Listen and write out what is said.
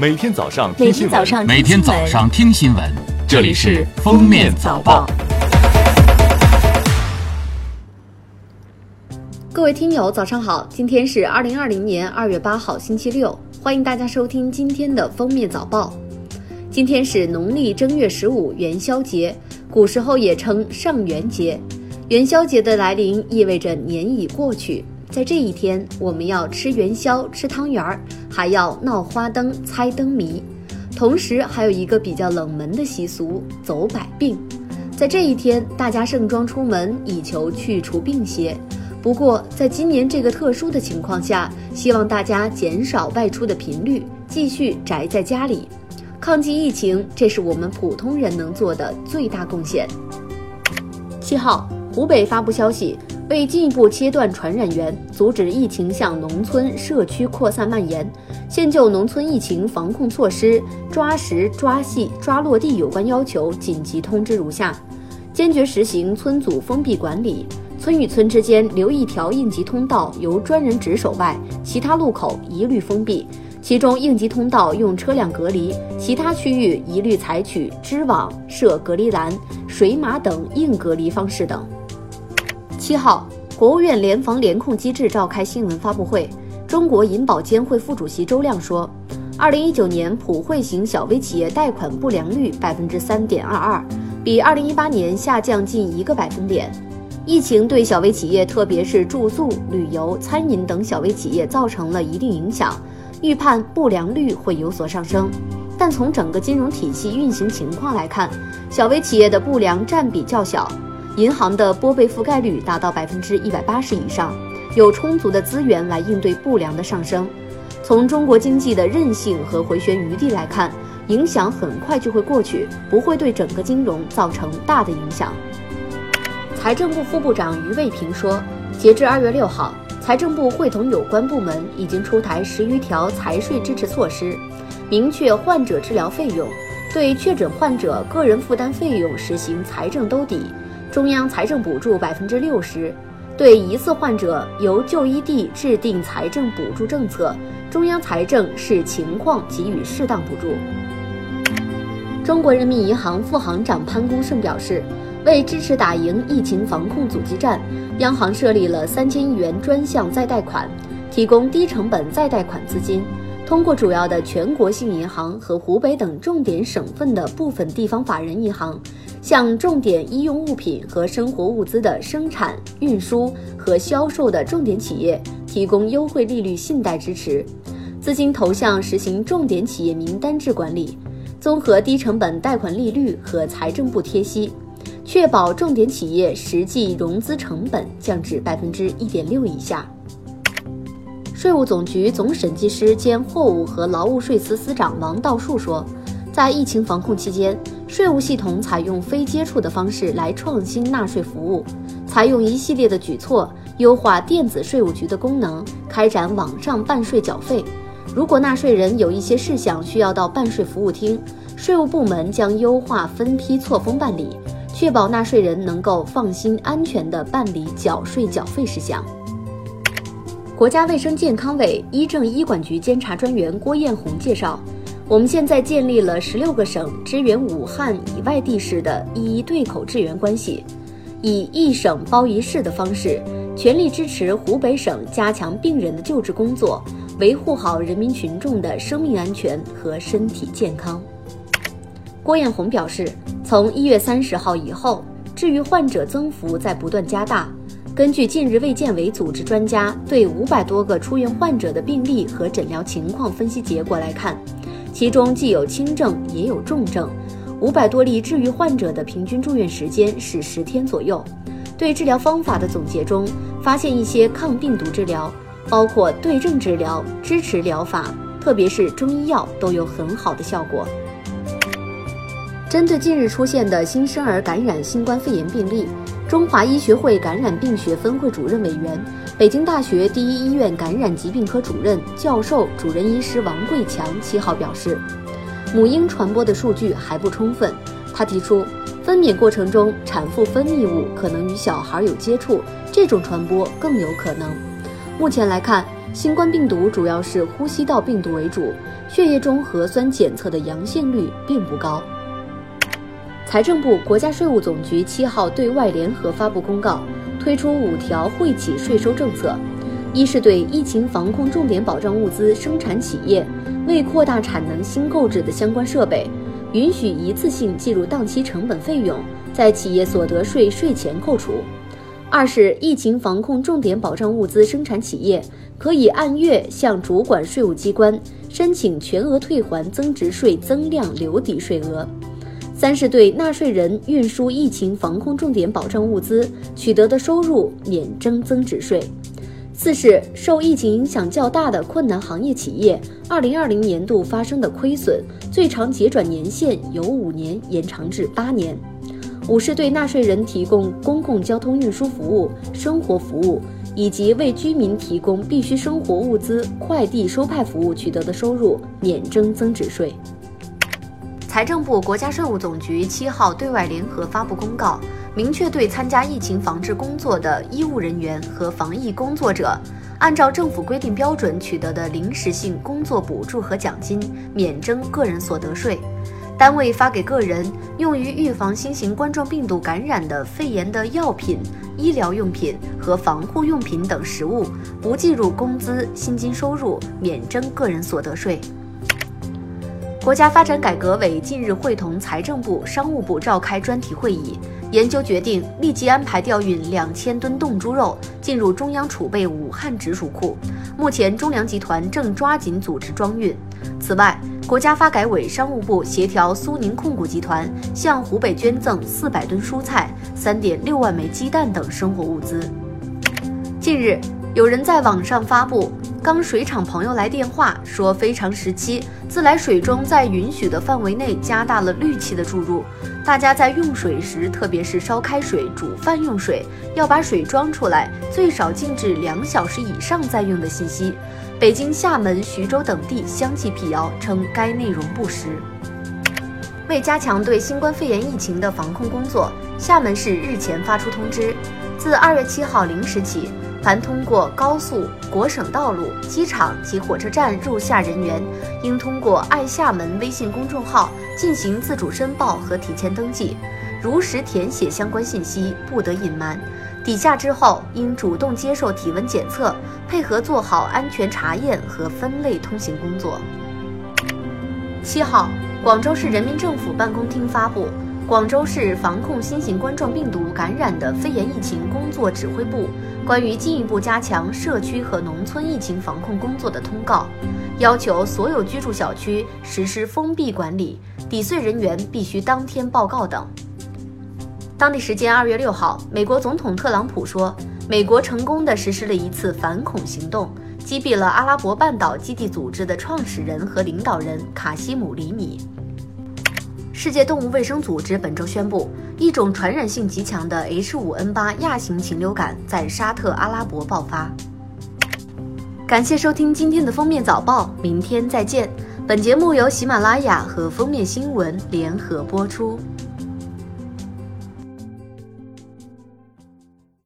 每天早上听新闻，天早上每天早上听新闻，这里是《封面早报》。各位听友，早上好！今天是二零二零年二月八号，星期六，欢迎大家收听今天的封面早报。今天是农历正月十五元宵节，古时候也称上元节。元宵节的来临意味着年已过去，在这一天，我们要吃元宵、吃汤圆儿，还要闹花灯、猜灯谜。同时，还有一个比较冷门的习俗——走百病。在这一天，大家盛装出门，以求去除病邪。不过，在今年这个特殊的情况下，希望大家减少外出的频率，继续宅在家里，抗击疫情，这是我们普通人能做的最大贡献。七号，湖北发布消息，为进一步切断传染源，阻止疫情向农村社区扩散蔓延，现就农村疫情防控措施抓实、抓细、抓落地有关要求，紧急通知如下：坚决实行村组封闭管理。村与村之间留一条应急通道由专人值守外，其他路口一律封闭。其中应急通道用车辆隔离，其他区域一律采取织网、设隔离栏、水马等硬隔离方式等。七号，国务院联防联控机制召开新闻发布会，中国银保监会副主席周亮说，二零一九年普惠型小微企业贷款不良率百分之三点二二，比二零一八年下降近一个百分点。疫情对小微企业，特别是住宿、旅游、餐饮等小微企业造成了一定影响，预判不良率会有所上升。但从整个金融体系运行情况来看，小微企业的不良占比较小，银行的拨备覆盖率达到百分之一百八十以上，有充足的资源来应对不良的上升。从中国经济的韧性和回旋余地来看，影响很快就会过去，不会对整个金融造成大的影响。财政部副部长于卫平说，截至二月六号，财政部会同有关部门已经出台十余条财税支持措施，明确患者治疗费用，对确诊患者个人负担费用实行财政兜底，中央财政补助百分之六十，对疑似患者由就医地制定财政补助政策，中央财政视情况给予适当补助。中国人民银行副行长潘功胜表示。为支持打赢疫情防控阻击战，央行设立了三千亿元专项再贷款，提供低成本再贷款资金。通过主要的全国性银行和湖北等重点省份的部分地方法人银行，向重点医用物品和生活物资的生产、运输和销售的重点企业提供优惠利率信贷支持，资金投向实行重点企业名单制管理，综合低成本贷款利率和财政部贴息。确保重点企业实际融资成本降至百分之一点六以下。税务总局总审计师兼货物和劳务税司司长王道树说，在疫情防控期间，税务系统采用非接触的方式来创新纳税服务，采用一系列的举措，优化电子税务局的功能，开展网上办税缴费。如果纳税人有一些事项需要到办税服务厅，税务部门将优化分批错峰办理。确保纳税人能够放心、安全地办理缴税缴费事项。国家卫生健康委医政医管局监察专员郭艳红介绍，我们现在建立了十六个省支援武汉以外地市的一一对口支援关系，以一省包一市的方式，全力支持湖北省加强病人的救治工作，维护好人民群众的生命安全和身体健康。郭艳红表示。从一月三十号以后，治愈患者增幅在不断加大。根据近日卫健委组织专家对五百多个出院患者的病例和诊疗情况分析结果来看，其中既有轻症也有重症。五百多例治愈患者的平均住院时间是十天左右。对治疗方法的总结中，发现一些抗病毒治疗，包括对症治疗、支持疗法，特别是中医药都有很好的效果。针对近日出现的新生儿感染新冠肺炎病例，中华医学会感染病学分会主任委员、北京大学第一医院感染疾病科主任、教授、主任医师王贵强七号表示，母婴传播的数据还不充分。他提出，分娩过程中产妇分泌物可能与小孩有接触，这种传播更有可能。目前来看，新冠病毒主要是呼吸道病毒为主，血液中核酸检测的阳性率并不高。财政部、国家税务总局七号对外联合发布公告，推出五条惠企税收政策。一是对疫情防控重点保障物资生产企业，为扩大产能新购置的相关设备，允许一次性计入当期成本费用，在企业所得税税前扣除。二是疫情防控重点保障物资生产企业可以按月向主管税务机关申请全额退还增值税增量留抵税额。三是对纳税人运输疫情防控重点保障物资取得的收入免征增值税。四是受疫情影响较大的困难行业企业，二零二零年度发生的亏损最长结转年限由五年延长至八年。五是对纳税人提供公共交通运输服务、生活服务以及为居民提供必需生活物资快递收派服务取得的收入免征增值税。财政部、国家税务总局七号对外联合发布公告，明确对参加疫情防治工作的医务人员和防疫工作者，按照政府规定标准取得的临时性工作补助和奖金，免征个人所得税。单位发给个人用于预防新型冠状病毒感染的肺炎的药品、医疗用品和防护用品等实物，不计入工资薪金收入，免征个人所得税。国家发展改革委近日会同财政部、商务部召开专题会议，研究决定立即安排调运两千吨冻猪肉进入中央储备武汉直属库，目前中粮集团正抓紧组织装运。此外，国家发改委、商务部协调苏宁控股集团向湖北捐赠四百吨蔬菜、三点六万枚鸡蛋等生活物资。近日，有人在网上发布，刚水厂朋友来电话说，非常时期，自来水中在允许的范围内加大了氯气的注入，大家在用水时，特别是烧开水、煮饭用水，要把水装出来，最少静置两小时以上再用的信息。北京、厦门、徐州等地相继辟谣，称该内容不实。为加强对新冠肺炎疫情的防控工作，厦门市日前发出通知，自二月七号零时起，凡通过高速、国省道路、机场及火车站入厦人员，应通过“爱厦门”微信公众号进行自主申报和提前登记，如实填写相关信息，不得隐瞒。抵厦之后，应主动接受体温检测，配合做好安全查验和分类通行工作。七号，广州市人民政府办公厅发布《广州市防控新型冠状病毒感染的肺炎疫情工作指挥部关于进一步加强社区和农村疫情防控工作的通告》，要求所有居住小区实施封闭管理，抵穗人员必须当天报告等。当地时间二月六号，美国总统特朗普说，美国成功的实施了一次反恐行动，击毙了阿拉伯半岛基地组织的创始人和领导人卡西姆·里米。世界动物卫生组织本周宣布，一种传染性极强的 H5N8 亚型禽流感在沙特阿拉伯爆发。感谢收听今天的封面早报，明天再见。本节目由喜马拉雅和封面新闻联合播出。